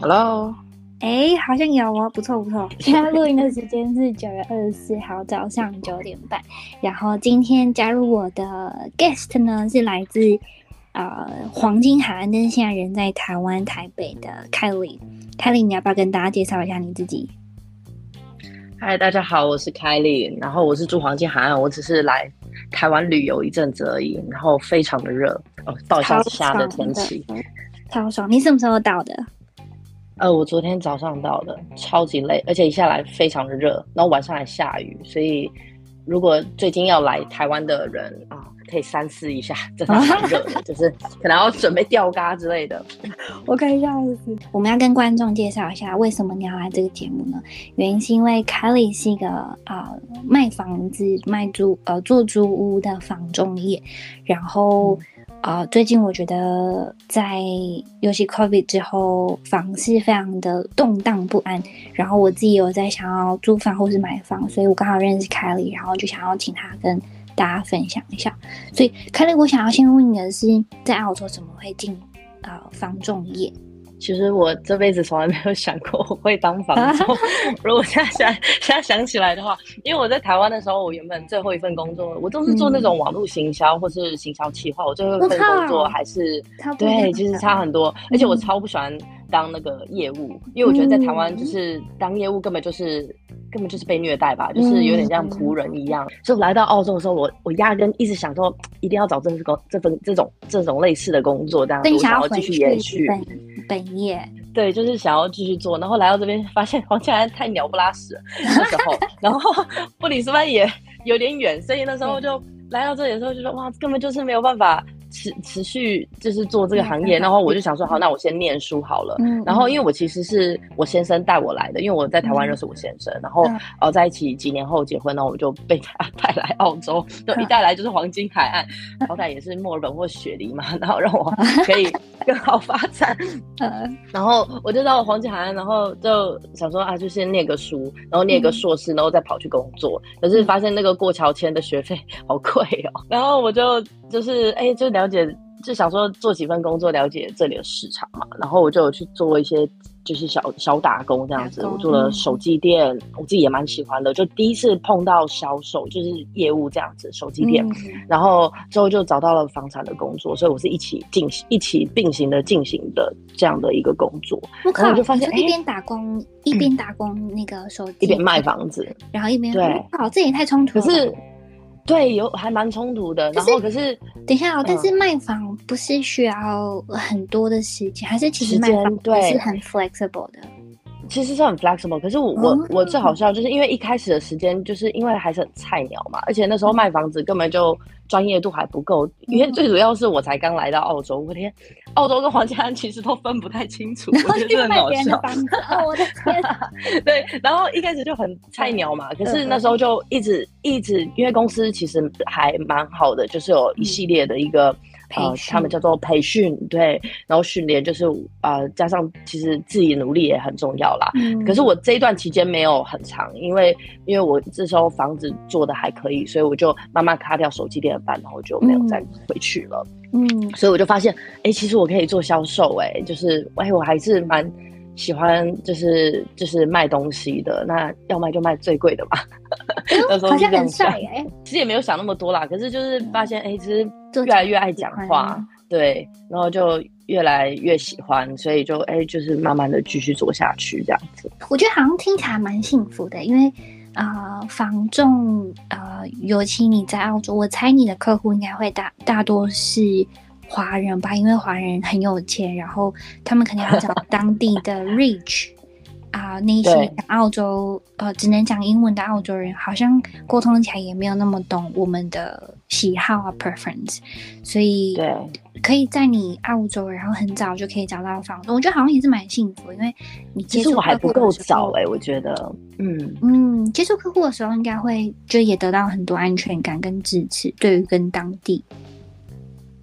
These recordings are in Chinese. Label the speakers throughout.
Speaker 1: Hello，
Speaker 2: 哎，好像有哦，不错不错。现在录音的时间是九月二十四号早上九点半。然后今天加入我的 guest 呢是来自呃黄金海岸，但是现在人在台湾台北的 Kylie。Kylie，你要不要跟大家介绍一下你自己？
Speaker 1: 嗨，大家好，我是 Kylie，然后我是住黄金海岸，我只是来台湾旅游一阵子而已，然后非常的热哦，到下下的天气，
Speaker 2: 超爽。你什么时候到的？
Speaker 1: 呃，我昨天早上到的，超级累，而且一下来非常的热，然后晚上还下雨，所以如果最近要来台湾的人啊，可以三思一下，真的很热的，就是可能要准备吊嘎之类的。
Speaker 2: 我可以笑死。我们要跟观众介绍一下，为什么你要来这个节目呢？原因是因为 Kylie 是一个啊、呃、卖房子、卖租呃做租屋的房仲业，然后。嗯啊、最近我觉得在尤其 COVID 之后，房市非常的动荡不安。然后我自己有在想要租房或是买房，所以我刚好认识凯莉然后就想要请她跟大家分享一下。所以凯莉我想要先问你的是，在澳洲怎么会进啊、呃、房仲业？
Speaker 1: 其实我这辈子从来没有想过我会当房东。如果现在想现在想起来的话，因为我在台湾的时候，我原本最后一份工作，我都是做那种网络行销或是行销企划。我最后一份工作还是对，其实差很多。而且我超不喜欢当那个业务，因为我觉得在台湾就是当业务根本就是根本就是被虐待吧，就是有点像仆人一样。所以我来到澳洲的时候，我我压根一直想说一定要找这份工这份这种这种类似的工作，这样我想要继续延续。
Speaker 2: 本业
Speaker 1: 对，就是想要继续做，然后来到这边发现黄金海岸太鸟不拉屎了 那时候，然后布里斯班也有点远，所以那时候就来到这里的时候就说哇，根本就是没有办法。持持续就是做这个行业，然后我就想说，好，那我先念书好了。嗯，然后因为我其实是我先生带我来的，因为我在台湾认识我先生，然后呃在一起几年后结婚，然后我就被他 带来澳洲，就一带来就是黄金海岸，好歹也是墨尔本或雪梨嘛，然后让我 可以更好发展。嗯，然后我就到了黄金海岸，然后就想说啊，就先念个书，然后念个硕士，然后再跑去工作。可是发现那个过桥签的学费好贵哦，然后我就就是哎就。了解，就想说做几份工作，了解这里的市场嘛。然后我就有去做一些，就是小小打工这样子。我做了手机店，我自己也蛮喜欢的。就第一次碰到销售，就是业务这样子，手机店。然后之后就找到了房产的工作，所以我是一起进行、一起并行的进行的这样的一个工作。
Speaker 2: 我靠，我就发现一边打工一边打工那个手机，
Speaker 1: 一边卖房子，
Speaker 2: 然后一边
Speaker 1: 对，
Speaker 2: 哦，这也太冲突了。
Speaker 1: 可是。对，有还蛮冲突的。然后可是，
Speaker 2: 等一下哦，但是卖房不是需要很多的时间，还是其实卖房对是很 flexible 的。
Speaker 1: 其实是很 flexible，可是我、嗯、我我最好笑就是因为一开始的时间，就是因为还是很菜鸟嘛，而且那时候卖房子根本就专业度还不够，嗯、因为最主要是我才刚来到澳洲，我天，澳洲跟黄金海岸其实都分不太清楚，我觉得很好笑。
Speaker 2: 哦，我的天！
Speaker 1: 对，然后一开始就很菜鸟嘛，可是那时候就一直一直，因为公司其实还蛮好的，就是有一系列的一个。呃，他们叫做培训，对，然后训练就是呃，加上其实自己努力也很重要啦。嗯。可是我这一段期间没有很长，因为因为我这时候房子做的还可以，所以我就慢慢卡掉手机店的班，然后就没有再回去了。嗯。所以我就发现，哎，其实我可以做销售，哎，就是哎，我还是蛮喜欢，就是就是卖东西的。那要卖就卖最贵的吧。好像很帅哎。其实也没有想那么多啦，可是就是发现，哎，其实。越来越爱讲话，对，然后就越来越喜欢，所以就哎，就是慢慢的继续做下去这样子。
Speaker 2: 我觉得好像听起来蛮幸福的，因为啊、呃，房仲呃，尤其你在澳洲，我猜你的客户应该会大大多是华人吧，因为华人很有钱，然后他们肯定要找 当地的 rich。啊、呃，那些澳洲呃只能讲英文的澳洲人，好像沟通起来也没有那么懂我们的喜好啊 preference，所以对，可以在你澳洲，然后很早就可以找到房子，我觉得好像也是蛮幸福，因为你接触
Speaker 1: 我还不够早哎、欸，我觉得，嗯
Speaker 2: 嗯，接触客户的时候应该会就也得到很多安全感跟支持，对于跟当地。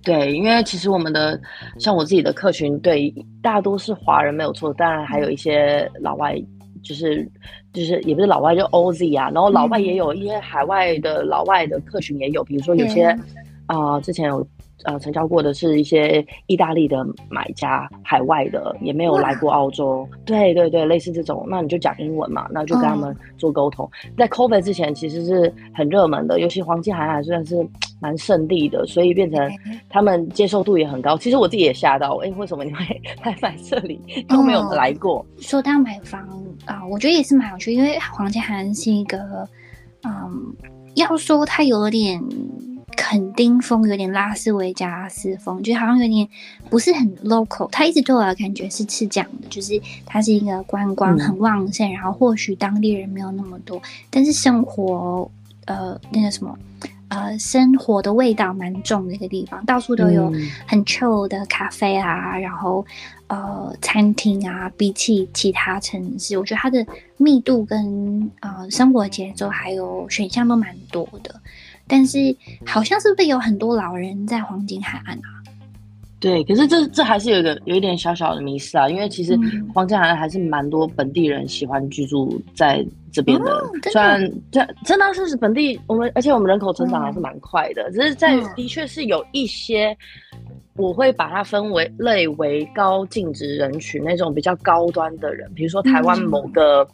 Speaker 1: 对，因为其实我们的像我自己的客群，对，大多是华人没有错，当然还有一些老外，就是就是也不是老外，就 OZ 啊，然后老外也有一些海外的老外的客群也有，比如说有些啊、呃，之前有呃成交过的是一些意大利的买家，海外的也没有来过澳洲。对对对，类似这种，那你就讲英文嘛，那就跟他们做沟通。嗯、在 COVID 之前，其实是很热门的，尤其黄金海岸算是蛮圣地的，所以变成他们接受度也很高。其实我自己也吓到，哎、欸，为什么你会 来买这里都没有来过？
Speaker 2: 嗯、说到买房啊、呃，我觉得也是蛮有趣，因为黄金海岸是一个，嗯，要说它有点。垦丁风有点拉斯维加斯风，就好像有点不是很 local。它一直对我的感觉是是这样的，就是它是一个观光很旺盛，然后或许当地人没有那么多，但是生活呃那个什么呃生活的味道蛮重的一个地方，到处都有很 chill 的咖啡啊，然后呃餐厅啊，比起其他城市，我觉得它的密度跟呃生活节奏还有选项都蛮多的。但是好像是不是有很多老人在黄金海岸啊？
Speaker 1: 对，可是这这还是有一个有一点小小的迷思啊，因为其实黄金海岸还是蛮多本地人喜欢居住在这边的。嗯、虽然这真的是本地，我们而且我们人口成长还是蛮快的，嗯、只是在的确是有一些，我会把它分为类为高净值人群那种比较高端的人，比如说台湾某个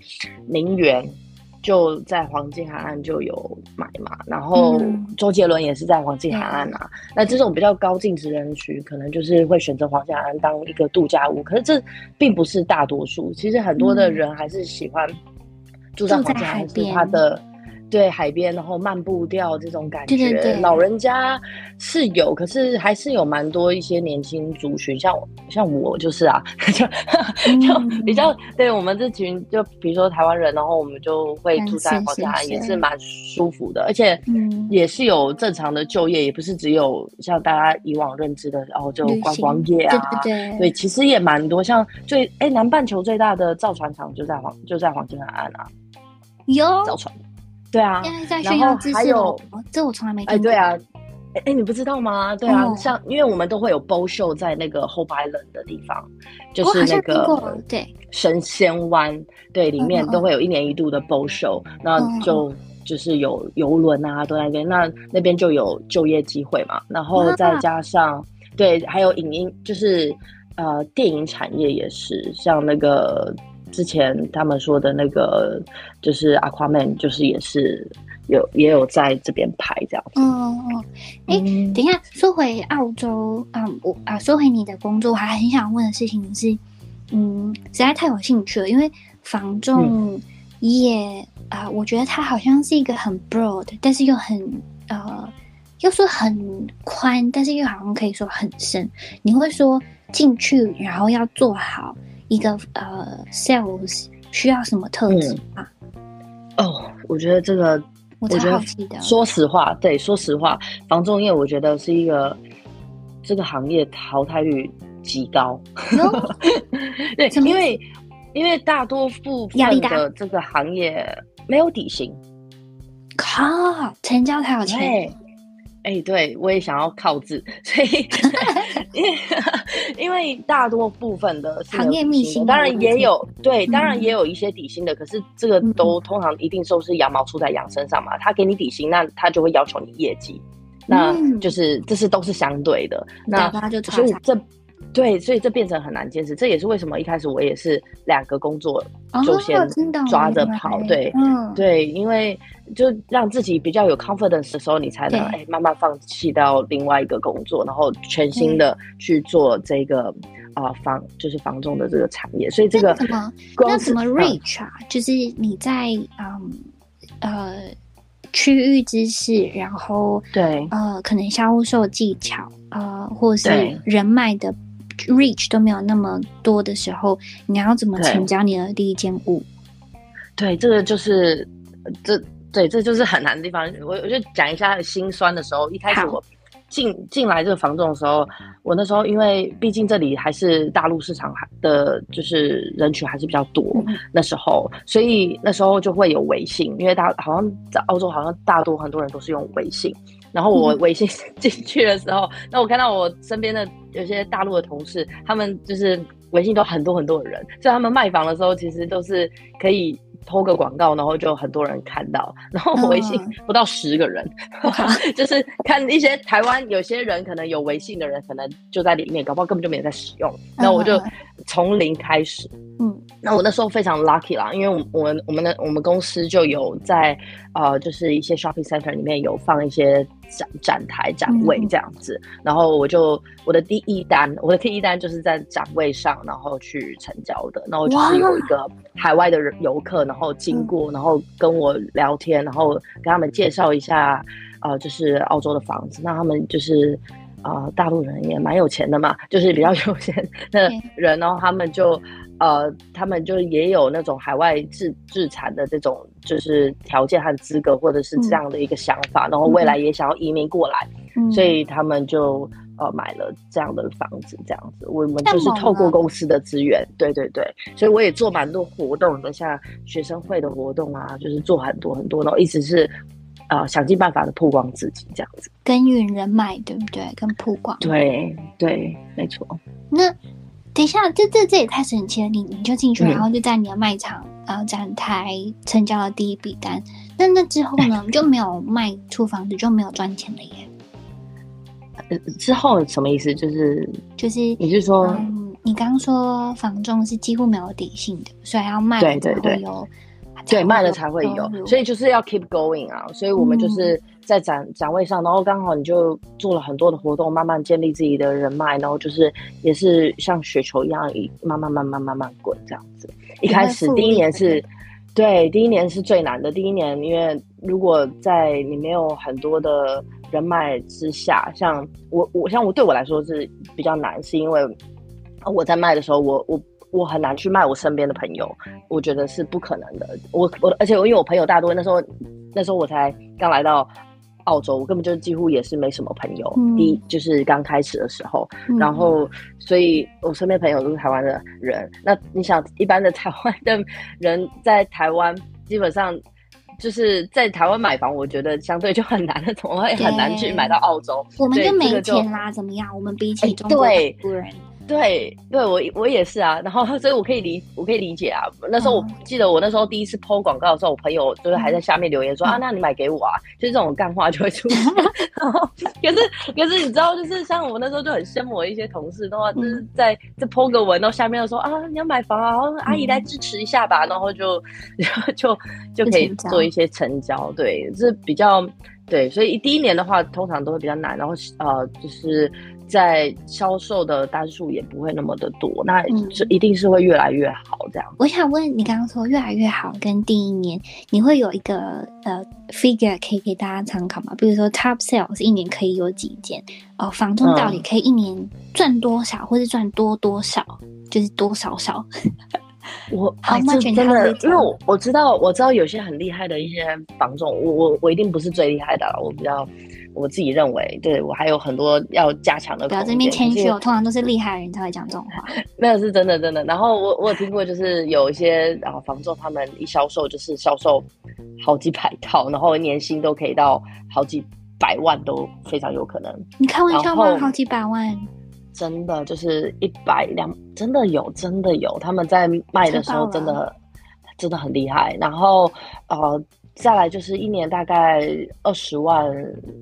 Speaker 1: 名媛。嗯就在黄金海岸就有买嘛，然后周杰伦也是在黄金海岸啊。嗯、那这种比较高净值人群，可能就是会选择黄金海岸当一个度假屋。可是这并不是大多数，其实很多的人还是喜欢住在黄金海岸，是他的。对海边，然后漫步掉这种感觉，对对对，老人家是有，可是还是有蛮多一些年轻族群，像像我就是啊，就就比较对我们这群，就比如说台湾人，然后我们就会住在黄金海岸，也是蛮舒服的，而且也是有正常的就业，也不是只有像大家以往认知的，然后就观光业啊，对对对，对，其实也蛮多，像最哎南半球最大的造船厂就在黄就在黄金海岸啊，
Speaker 2: 有
Speaker 1: 造船。对啊，
Speaker 2: 在炫耀知识，还有这我从来没听过。
Speaker 1: 哎，对啊，哎哎，你不知道吗？对啊，像因为我们都会有 boat show 在那个 Hope Island 的地方，就是那个对神仙湾，对，里面都会有一年一度的 boat show，那就就是有游轮啊都在那边，那那边就有就业机会嘛。然后再加上对，还有影音，就是呃电影产业也是，像那个。之前他们说的那个就是 Aquaman，就是也是有也有在这边拍这样子。
Speaker 2: 嗯嗯。哎、欸，等一下，说回澳洲，嗯，我啊，说回你的工作，我还很想问的事情是，嗯，实在太有兴趣了，因为房仲业啊，我觉得它好像是一个很 broad，但是又很呃，又说很宽，但是又好像可以说很深。你会说进去，然后要做好。一个呃，sales 需要什么特质啊？
Speaker 1: 哦，我觉得这个，
Speaker 2: 我超好奇的。
Speaker 1: 说实话，对，说实话，房仲业我觉得是一个这个行业淘汰率极高。对，因为因为大多部分的这个行业没有底薪，
Speaker 2: 靠，成交才有钱。
Speaker 1: 哎、欸，对，我也想要靠字，所以 因为因为大多部分的行业秘辛，当然也有对，当然也有一些底薪的，嗯、可是这个都通常一定都是羊毛出在羊身上嘛，他给你底薪，那他就会要求你业绩，那就是、嗯、这是都是相对的，那所以这。对，所以这变成很难坚持，这也是为什么一开始我也是两个工作就先抓着跑，哦、对，嗯、对，因为就让自己比较有 confidence 的时候，你才能哎对慢慢放弃到另外一个工作，然后全新的去做这个啊、房就是房仲的这个产业，所以这个
Speaker 2: 什么那什么 reach 啊，嗯、就是你在嗯呃区域知识，然后
Speaker 1: 对。
Speaker 2: 呃可能销售技巧呃或者是人脉的。reach 都没有那么多的时候，你要怎么成交你的第一间屋？
Speaker 1: 对，这个就是这对，这就是很难的地方。我我就讲一下心酸的时候。一开始我进进来这个房仲的时候，我那时候因为毕竟这里还是大陆市场，还的就是人群还是比较多，嗯、那时候，所以那时候就会有微信，因为大好像在澳洲，好像大多很多人都是用微信。然后我微信 进去的时候，嗯、那我看到我身边的有些大陆的同事，他们就是微信都很多很多的人，所以他们卖房的时候，其实都是可以，po 个广告，然后就很多人看到，然后微信不到十个人，嗯、就是看一些台湾有些人可能有微信的人，可能就在里面，搞不好根本就没有在使用。那我就从零开始，嗯，那我那时候非常 lucky 啦，因为我我们我们的我们公司就有在呃，就是一些 shopping center 里面有放一些展展台展位这样子，嗯、然后我就我的第一单，我的第一单就是在展位上，然后去成交的，然后就是有一个海外的游客，然后经过，然后跟我聊天，然后跟他们介绍一下，呃，就是澳洲的房子，那他们就是。啊、呃，大陆人也蛮有钱的嘛，就是比较有钱的人，然后他们就呃，他们就也有那种海外自自产的这种就是条件和资格，或者是这样的一个想法，嗯、然后未来也想要移民过来，嗯、所以他们就呃买了这样的房子，这样子，我们就是透过公司的资源，对对对，所以我也做蛮多活动的，像学生会的活动啊，就是做很多很多，然后一直是。啊、呃，想尽办法的曝光自己，这样子
Speaker 2: 耕耘人脉，对不对？跟曝光，
Speaker 1: 对对，没错。
Speaker 2: 那等一下，这这这也太神奇了！你你就进去，然后就在你的卖场然后展台成交了第一笔单。那那之后呢，就没有卖出房子，就没有赚钱了耶。
Speaker 1: 呃，之后什么意思？就是就是，你是说，
Speaker 2: 嗯、你刚刚说房仲是几乎没有底薪的，所以要卖对对对。
Speaker 1: 对，卖了才会有，所以就是要 keep going 啊。所以我们就是在展、嗯、展位上，然后刚好你就做了很多的活动，慢慢建立自己的人脉，然后就是也是像雪球一样，一慢慢慢慢慢慢滚这样子。一开始第一年是，对，第一年是最难的。第一年，因为如果在你没有很多的人脉之下，像我我像我对我来说是比较难，是因为我在卖的时候，我我。我很难去卖我身边的朋友，我觉得是不可能的。我我而且我因为我朋友大多那时候那时候我才刚来到澳洲，我根本就几乎也是没什么朋友。嗯、第一就是刚开始的时候，嗯、然后所以我身边朋友都是台湾的人。那你想，一般的台湾的人在台湾基本上就是在台湾买房，我觉得相对就很难了，怎么会很难去买到澳洲？
Speaker 2: 我们就没钱啦，怎么样？我们比起中国人。
Speaker 1: 对，对我我也是啊，然后所以我可以理我可以理解啊。那时候我记得我那时候第一次 po 广告的时候，我朋友就是还在下面留言说、嗯、啊，那你买给我啊，就是这种干话就会出现。然后可是可是你知道，就是像我那时候就很羡慕我一些同事的话，就是在这 po 个文，然后下面就说啊，你要买房啊，然后阿姨来支持一下吧，然后就然后就就可以做一些成交，对，是比较对，所以第一年的话通常都会比较难，然后呃就是。在销售的单数也不会那么的多，那是一定是会越来越好这样。
Speaker 2: 我想问你，刚刚说越来越好，跟第一年你会有一个呃 figure 可以给大家参考吗？比如说 top sales 一年可以有几件？哦，房东到底可以一年赚多少，嗯、或是赚多多少？就是多少少？
Speaker 1: 我还真的，因为我我知道我知道有些很厉害的一些房仲，我我我一定不是最厉害的，我比较。我自己认为，对我还有很多要加强的。不要这边谦虚，我通常都是厉害的人才会讲这种话。没有，是真的，真的。然后我我有听过，就是有一些然后房仲他们一销售就是销售好几百套，然后年薪都可以到好几百万，都非常有可能。你开玩笑吗？好几百万？真的就是一百两，真的有，真的有。他们在卖的时候真的真的很厉害。然后呃。再来就是一年大概二十万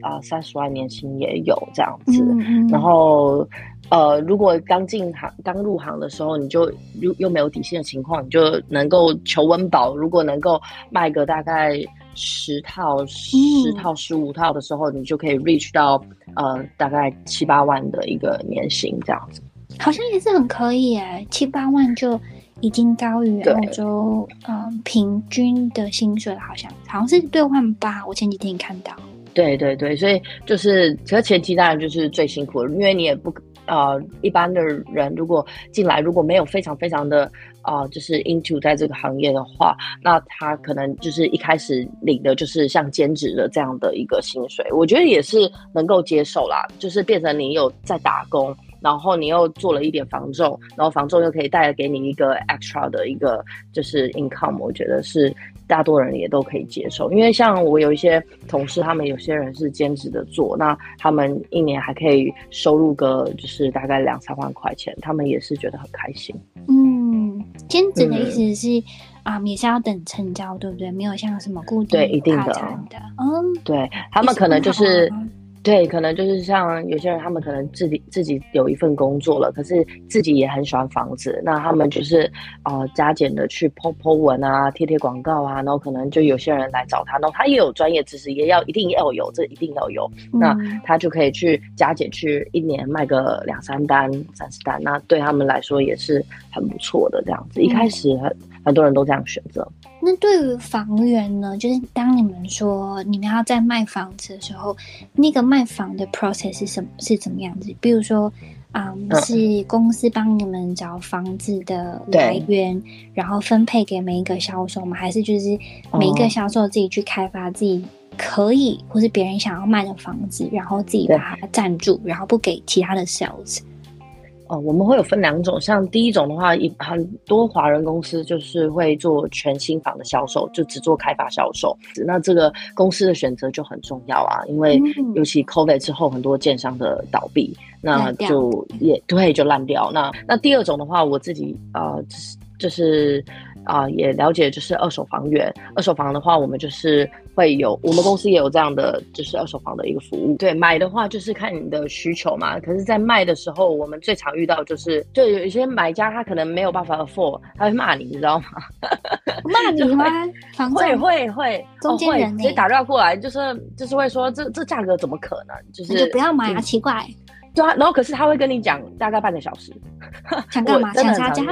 Speaker 1: 啊，三十万年薪也有这样子。嗯嗯，然后呃，如果刚进行、刚入行的时候，你就又又没有底薪的情况，你就能够求温饱。如果能够卖个大概十套、十套、十五套的时候，嗯、你就可以 reach 到呃大概七八万的一个年薪这样子。好像也是很可以哎，七八万就。已经高于澳洲对呃平均的薪水了，好像好像是兑换八。我前几天看到。对对对，所以就是，其实前期当然就是最辛苦的，因为你也不呃一般的人如果进来如果没有非常非常的呃就是 into 在这个行业的话，那他可能就是一开始领的就是像兼职的这样的一个薪水，我觉得也是能够接受啦，就是变成你有在打工。然后你又做了一点房仲，然后房仲又可以带来给你一个 extra 的一个就是 income，我觉得是大多人也都可以接受。因为像我有一些同事，他们有些人是兼职的做，那他们一年还可以收入个就是大概两三万块钱，他们也是觉得很开心。嗯，兼职的意思是。
Speaker 2: 啊，也是要等成交，对不对？没有像什么固定
Speaker 1: 对一定的，
Speaker 2: 嗯，
Speaker 1: 对他们可能就是。对，可能就是像有些人，他们可能自己自己有一份工作了，可是自己也很喜欢房子，那他们就是呃加减的去 po po 文啊，贴贴广告啊，然后可能就有些人来找他，然后他也有专业知识，也要一定要有，这一定要有，嗯、那他就可以去加减去一年卖个两三单、三四单，那对他们来说也是很不错的这样子。一开始很、嗯、很多人都这样选择。
Speaker 2: 那对于房源呢，就是当你们说你们要在卖房子的时候，那个卖房的 process 是什么？是怎么样子？比如说，嗯，是公司帮你们找房子的来源，然后分配给每一个销售吗？还是就是每一个销售自己去开发自己可以，或是别人想要卖的房子，然后自己把它占住，然后不给其他的 sales？
Speaker 1: 哦，我们会有分两种，像第一种的话，一很多华人公司就是会做全新房的销售，就只做开发销售。那这个公司的选择就很重要啊，因为尤其 COVID 之后，很多建商的倒闭，那就也对，就烂掉。那那第二种的话，我自己呃，就是就是。啊、呃，也了解，就是二手房源。二手房的话，我们就是会有，我们公司也有这样的，就是二手房的一个服务。对，买的话就是看你的需求嘛。可是，在卖的时候，我们最常遇到就是，就有一些买家他可能没有办法 afford，他会骂你，你知道吗？
Speaker 2: 骂你吗？
Speaker 1: 会会会，
Speaker 2: 中间人
Speaker 1: 直接打电话过来，就是就是会说这这价格怎么可能？就是
Speaker 2: 就不要买啊，奇怪。
Speaker 1: 对啊，然后可是他会跟你讲大概半个小时，
Speaker 2: 想干嘛？想杀价？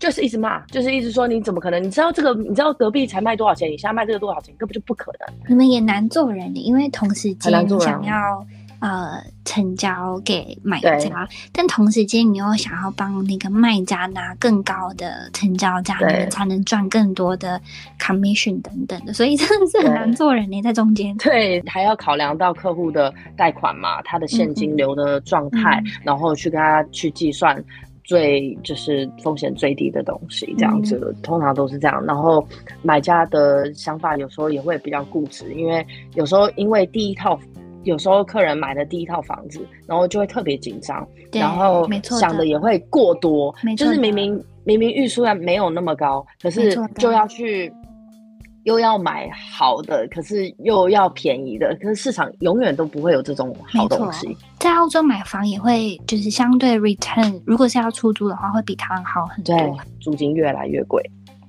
Speaker 1: 就是一直骂，就是一直说你怎么可能？你知道这个？你知道隔壁才卖多少钱？你现在卖这个多少钱？根本就不可能。
Speaker 2: 你们也难做人的，因为同时间想要呃成交给买家，但同时间你又想要帮那个卖家拿更高的成交价，你们才能赚更多的 commission 等等的，所以真的是很难做人呢，在中间。
Speaker 1: 对，还要考量到客户的贷款嘛，他的现金流的状态，嗯嗯，然后去跟他去计算。最就是风险最低的东西，这样子、嗯、通常都是这样。然后买家的想法有时候也会比较固执，因为有时候因为第一套，有时候客人买的第一套房子，然后就会特别紧张，然后想的也会过多，就是明明明明预算没有那么高，可是就要去。又要买好的，可是又要便宜的，可是市场永远都不会有这种好东西。
Speaker 2: 在澳洲买房也会就是相对 return，如果是要出租的话，会比台湾好很多。
Speaker 1: 对，租金越来越贵。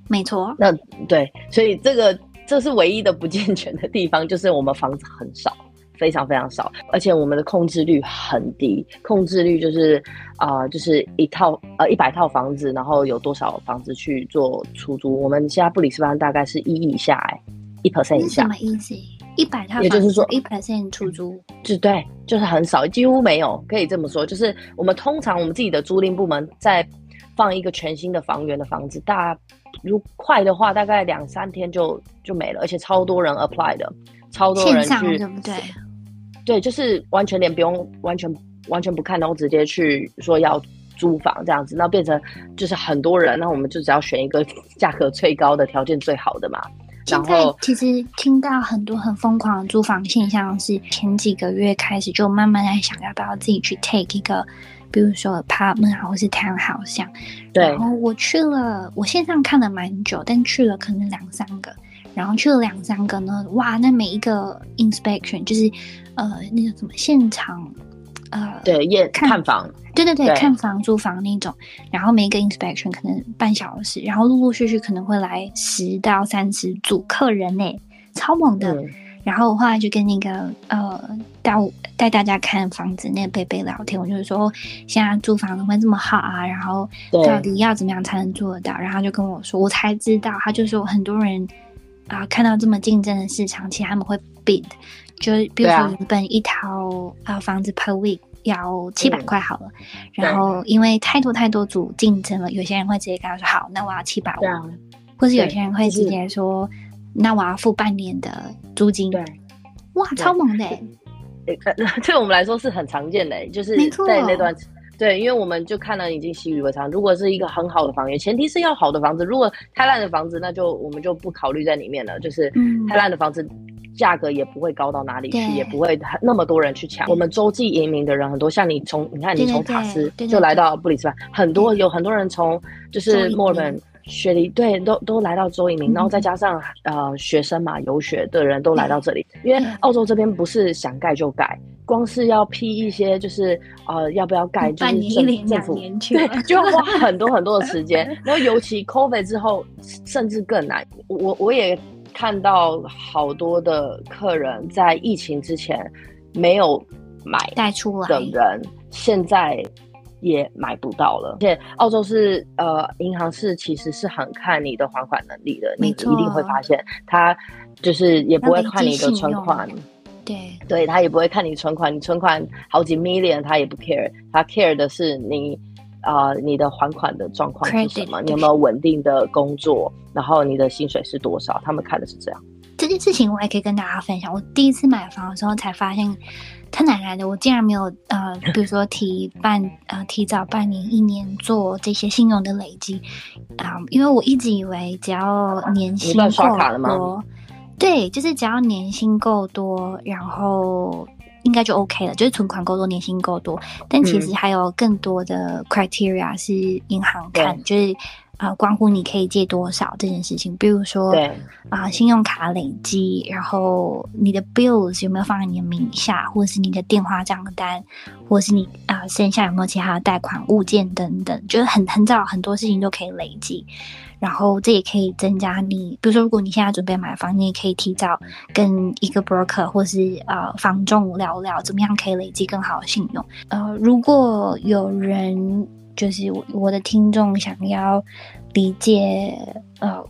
Speaker 2: 没错。
Speaker 1: 那对，所以这个这是唯一的不健全的地方，就是我们房子很少。非常非常少，而且我们的控制率很低。控制率就是啊、呃，就是一套呃一百套房子，然后有多少房子去做出租？我们现在布里斯班大概是一以下，哎，一 percent 以下。
Speaker 2: 什么意思？一百套，
Speaker 1: 也就是说
Speaker 2: 一 percent 出租，
Speaker 1: 就对，就是很少，几乎没有，可以这么说。就是我们通常我们自己的租赁部门在放一个全新的房源的房子，大如快的话，大概两三天就就没了，而且超多人 apply 的，超多人去，
Speaker 2: 对不对？
Speaker 1: 对，就是完全连不用，完全完全不看，然后直接去说要租房这样子，那变成就是很多人，那我们就只要选一个价格最高的、条件最好的嘛。然后
Speaker 2: 其实听到很多很疯狂的租房现象，是前几个月开始就慢慢在想要不要自己去 take 一个，比如说 apartment 或是 townhouse 像。
Speaker 1: 对。
Speaker 2: 然后我去了，我线上看了蛮久，但去了可能两三个。然后去了两三个呢，哇，那每一个 inspection 就是，呃，那个什么现场，呃，
Speaker 1: 对，验看，看房，
Speaker 2: 对对对，对，看房租房那种。然后每一个 inspection 可能半小时，然后陆陆续续可能会来十到三十组客人呢，超猛的。嗯、然后我后来就跟那个呃带带大家看房子那个贝贝聊天，我就是说现在租房怎么会这么好啊？然后到底要怎么样才能做得到？然后他就跟我说，我才知道，他就说很多人。啊，看到这么竞争的市场，其实他们会 bid，就比如说原本一套啊房子 per week 要七百块好了，嗯，然后因为太多太多组竞争了，有些人会直接跟他说好，那我要七百五，或是有些人会直接说，那我要付半年的租金。对，哇，超猛的，
Speaker 1: 对，对我们来说是很常见的，就是在那段。对，因为我们就看了已经习以为常。如果是一个很好的房源，前提是要好的房子。如果太烂的房子，那就我们就不考虑在里面了。就是太烂的房子，价格也不会高到哪里去，也不会那么多人去抢。我们洲际移民的人很多，像你从你看你从塔斯就来到布里斯班，很多有很多人从就是墨尔本雪梨对，都都来到州移民，然后再加上呃学生嘛，游学的人都来到这里，因为澳洲这边不是想盖就盖，光是要批一些就是呃要不要盖，就是政政府对，就要花很多很多的时间，然后尤其 COVID 之后，甚至更难。我我也看到好多的客人在疫情之前没有买
Speaker 2: 带出来
Speaker 1: 的人，现在。也买不到了，而且澳洲是呃，银行是其实是很看你的还款能力的，你一定会发现，他就是也不会看你的存款，
Speaker 2: 对，
Speaker 1: 对他也不会看你存款，你存款好几 million 他也不 care，他 care 的是你啊、呃，你的还款的状况是什么，你有没有稳定的工作，然后你的薪水是多少，他们看的是这样。
Speaker 2: 这件事情我也可以跟大家分享，我第一次买房的时候才发现。他奶奶的？我竟然没有呃，比如说提半呃提早半年一年做这些信用的累积啊、呃，因为我一直以为只要年薪够多，对，就是只要年薪够多，然后应该就 OK 了，就是存款够多，年薪够多。但其实还有更多的 criteria 是银行看，嗯、就是。啊、呃，关乎你可以借多少这件事情，比如说，啊、呃，信用卡累积，然后你的 bills 有没有放在你的名下，或者是你的电话账单，或者是你啊、呃，剩下有没有其他的贷款物件等等，就是很很早很多事情都可以累积，然后这也可以增加你，比如说如果你现在准备买房，你也可以提早跟一个 broker 或是呃房仲聊聊，怎么样可以累积更好的信用。呃，如果有人。就是我的听众想要理解呃，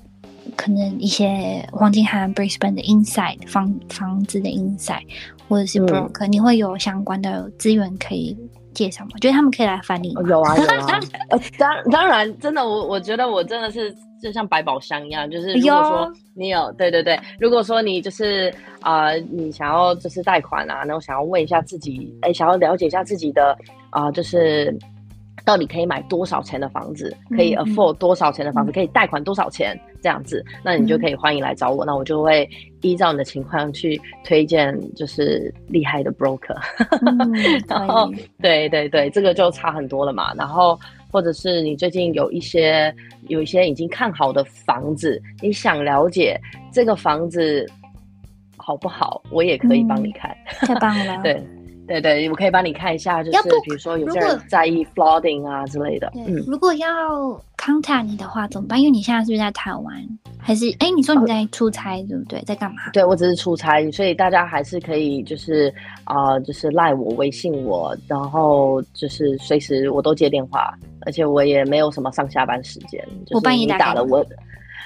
Speaker 2: 可能一些黄金海岸 Brisbane 的 inside 房房子的 inside，或者是 broker，、嗯、你会有相关的资源可以介绍吗？我觉得他们可以来翻译。
Speaker 1: 有啊有啊，呃，当当然，真的我我觉得我真的是就像百宝箱一样，就是如果说你有对对对，如果说你就是啊、呃，你想要就是贷款啊，然后想要问一下自己，哎，想要了解一下自己的啊、呃，就是。到底可以买多少钱的房子？可以 afford 多少钱的房子？嗯、可以贷款多少钱？这样子，那你就可以欢迎来找我。嗯、那我就会依照你的情况去推荐，就是厉害的 broker。嗯、然后，对对对，这个就差很多了嘛。然后，或者是你最近有一些有一些已经看好的房子，你想了解这个房子好不好？我也可以帮你看。
Speaker 2: 嗯、太棒了，
Speaker 1: 对。对对，我可以帮你看一下，就是比如说有些人在意 flooding 啊之类的。
Speaker 2: 嗯，如果要 contact 你的话怎么办？因为你现在是不是在台湾？还是哎，你说你在出差对不对？在干嘛？
Speaker 1: 对，我只是出差，所以大家还是可以就是啊、呃，就是赖我、微信我，然后就是随时我都接电话，而且我也没有什么上下班时间。就是、
Speaker 2: 我半夜
Speaker 1: 打了我。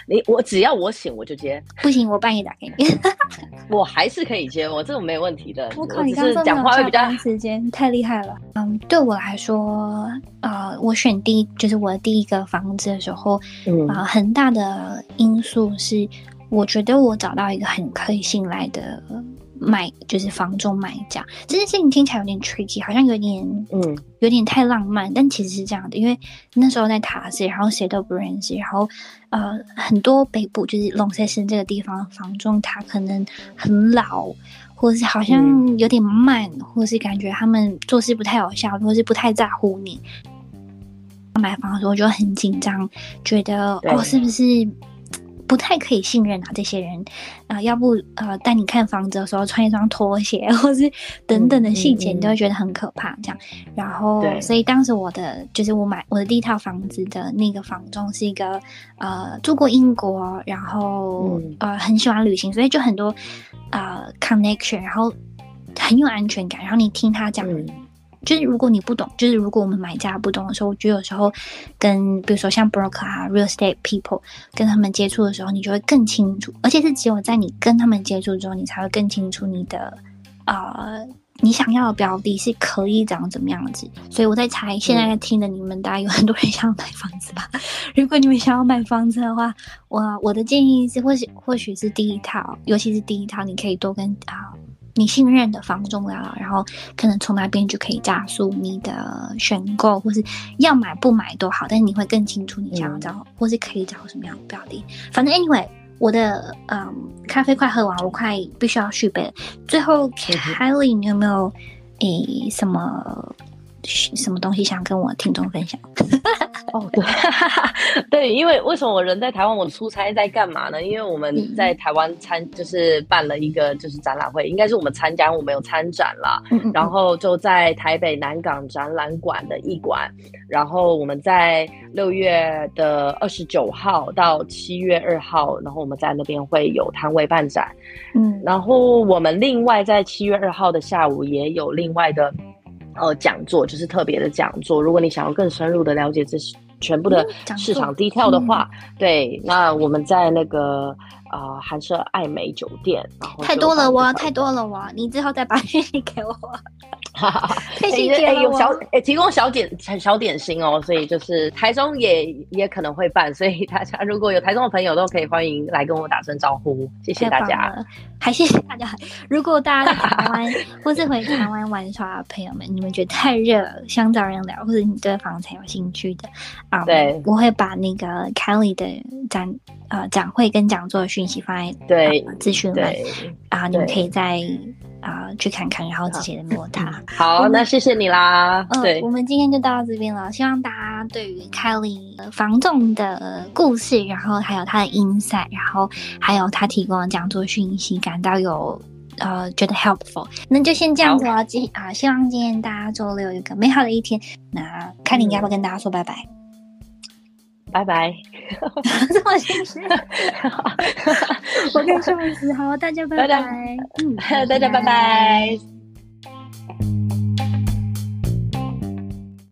Speaker 1: 你我只要我醒我就接，
Speaker 2: 不行我半夜打给你，
Speaker 1: 我还是可以接，我这种没问题的。
Speaker 2: 我靠，你刚刚讲话会比较长时间，太厉害了。嗯，对我来说，呃，我选第一就是我第一个房子的时候，嗯啊、呃，很大的因素是，我觉得我找到一个很可以信赖的。买就是房中买家这件事情听起来有点 tricky，好像有点嗯，有点太浪漫，但其实是这样的，因为那时候在塔斯，然后谁都不认识，然后呃很多北部就是 Launceston 这个地方房中，他可能很老，或者是好像有点慢，嗯、或者是感觉他们做事不太有效，或者是不太在乎你。买房的时候就很紧张，觉得哦是不是？不太可以信任啊，这些人啊、呃，要不呃带你看房子的时候穿一双拖鞋，或是等等的细节，你都会觉得很可怕。这样，然后对所以当时我的就是我买我的第一套房子的那个房东是一个呃住过英国，然后、嗯、呃很喜欢旅行，所以就很多呃 connection，然后很有安全感。然后你听他讲。嗯就是如果你不懂，就是如果我们买家不懂的时候，我觉得有时候跟比如说像 broker 啊、real estate people 跟他们接触的时候，你就会更清楚，而且是只有在你跟他们接触之后，你才会更清楚你的呃你想要的标的是可以长怎么样子。所以我在猜，现在在听的你们，大概有很多人想要买房子吧？嗯、如果你们想要买房子的话，我我的建议是，或许或许是第一套，尤其是第一套，你可以多跟啊。呃你信任的房仲聊聊，然后可能从那边就可以加速你的选购，或是要买不买都好，但是你会更清楚你想要找，嗯、或是可以找什么样的标的。反正 anyway，我的嗯咖啡快喝完，我快必须要续杯。最后，Kylie，你有没有诶什么什么东西想跟我听众分享？
Speaker 1: 哦，对，对，因为为什么我人在台湾，我出差在干嘛呢？因为我们在台湾参，就是办了一个就是展览会，应该是我们参加，我们有参展啦。然后就在台北南港展览馆的艺馆，然后我们在六月的二十九号到七月二号，然后我们在那边会有摊位办展。嗯，然后我们另外在七月二号的下午也有另外的。呃，讲座就是特别的讲座。如果你想要更深入的了解这全部的市场 detail 的话，嗯、对，那我们在那个呃寒舍爱美酒店，然后
Speaker 2: 太多了哇，太多了哇，你之后再把讯息给我。哈哈哈，
Speaker 1: 有小诶、欸，提供小点小点心哦，所以就是台中也也可能会办，所以 大家如果有台中的朋友都可以欢迎来跟我打声招呼，谢谢大家，
Speaker 2: 还谢谢大家。如果大家在台湾 或是回台湾玩耍的朋友们，你们觉得太热，想找人聊，或者你对房产有兴趣的啊，对，我会把那个 Kelly 的展呃展会跟讲座的讯息放在对资讯栏啊，你们可以在。啊、呃，去看看，然后直接摸它。
Speaker 1: 好，那谢谢你啦。
Speaker 2: 嗯，对我们今天就到这边了。希望大家对于 Kelly 房仲的故事，然后还有他的 insight，然后还有他提供的讲座讯息，感到有呃觉得 helpful。那就先这样子了。今啊好，希望今天大家周六有一个美好的一天。那 Kelly 要不要跟大家说拜拜？
Speaker 1: 拜拜，
Speaker 2: 这么现实，我跟你说，好，大家拜拜，
Speaker 1: 嗯，大家拜拜。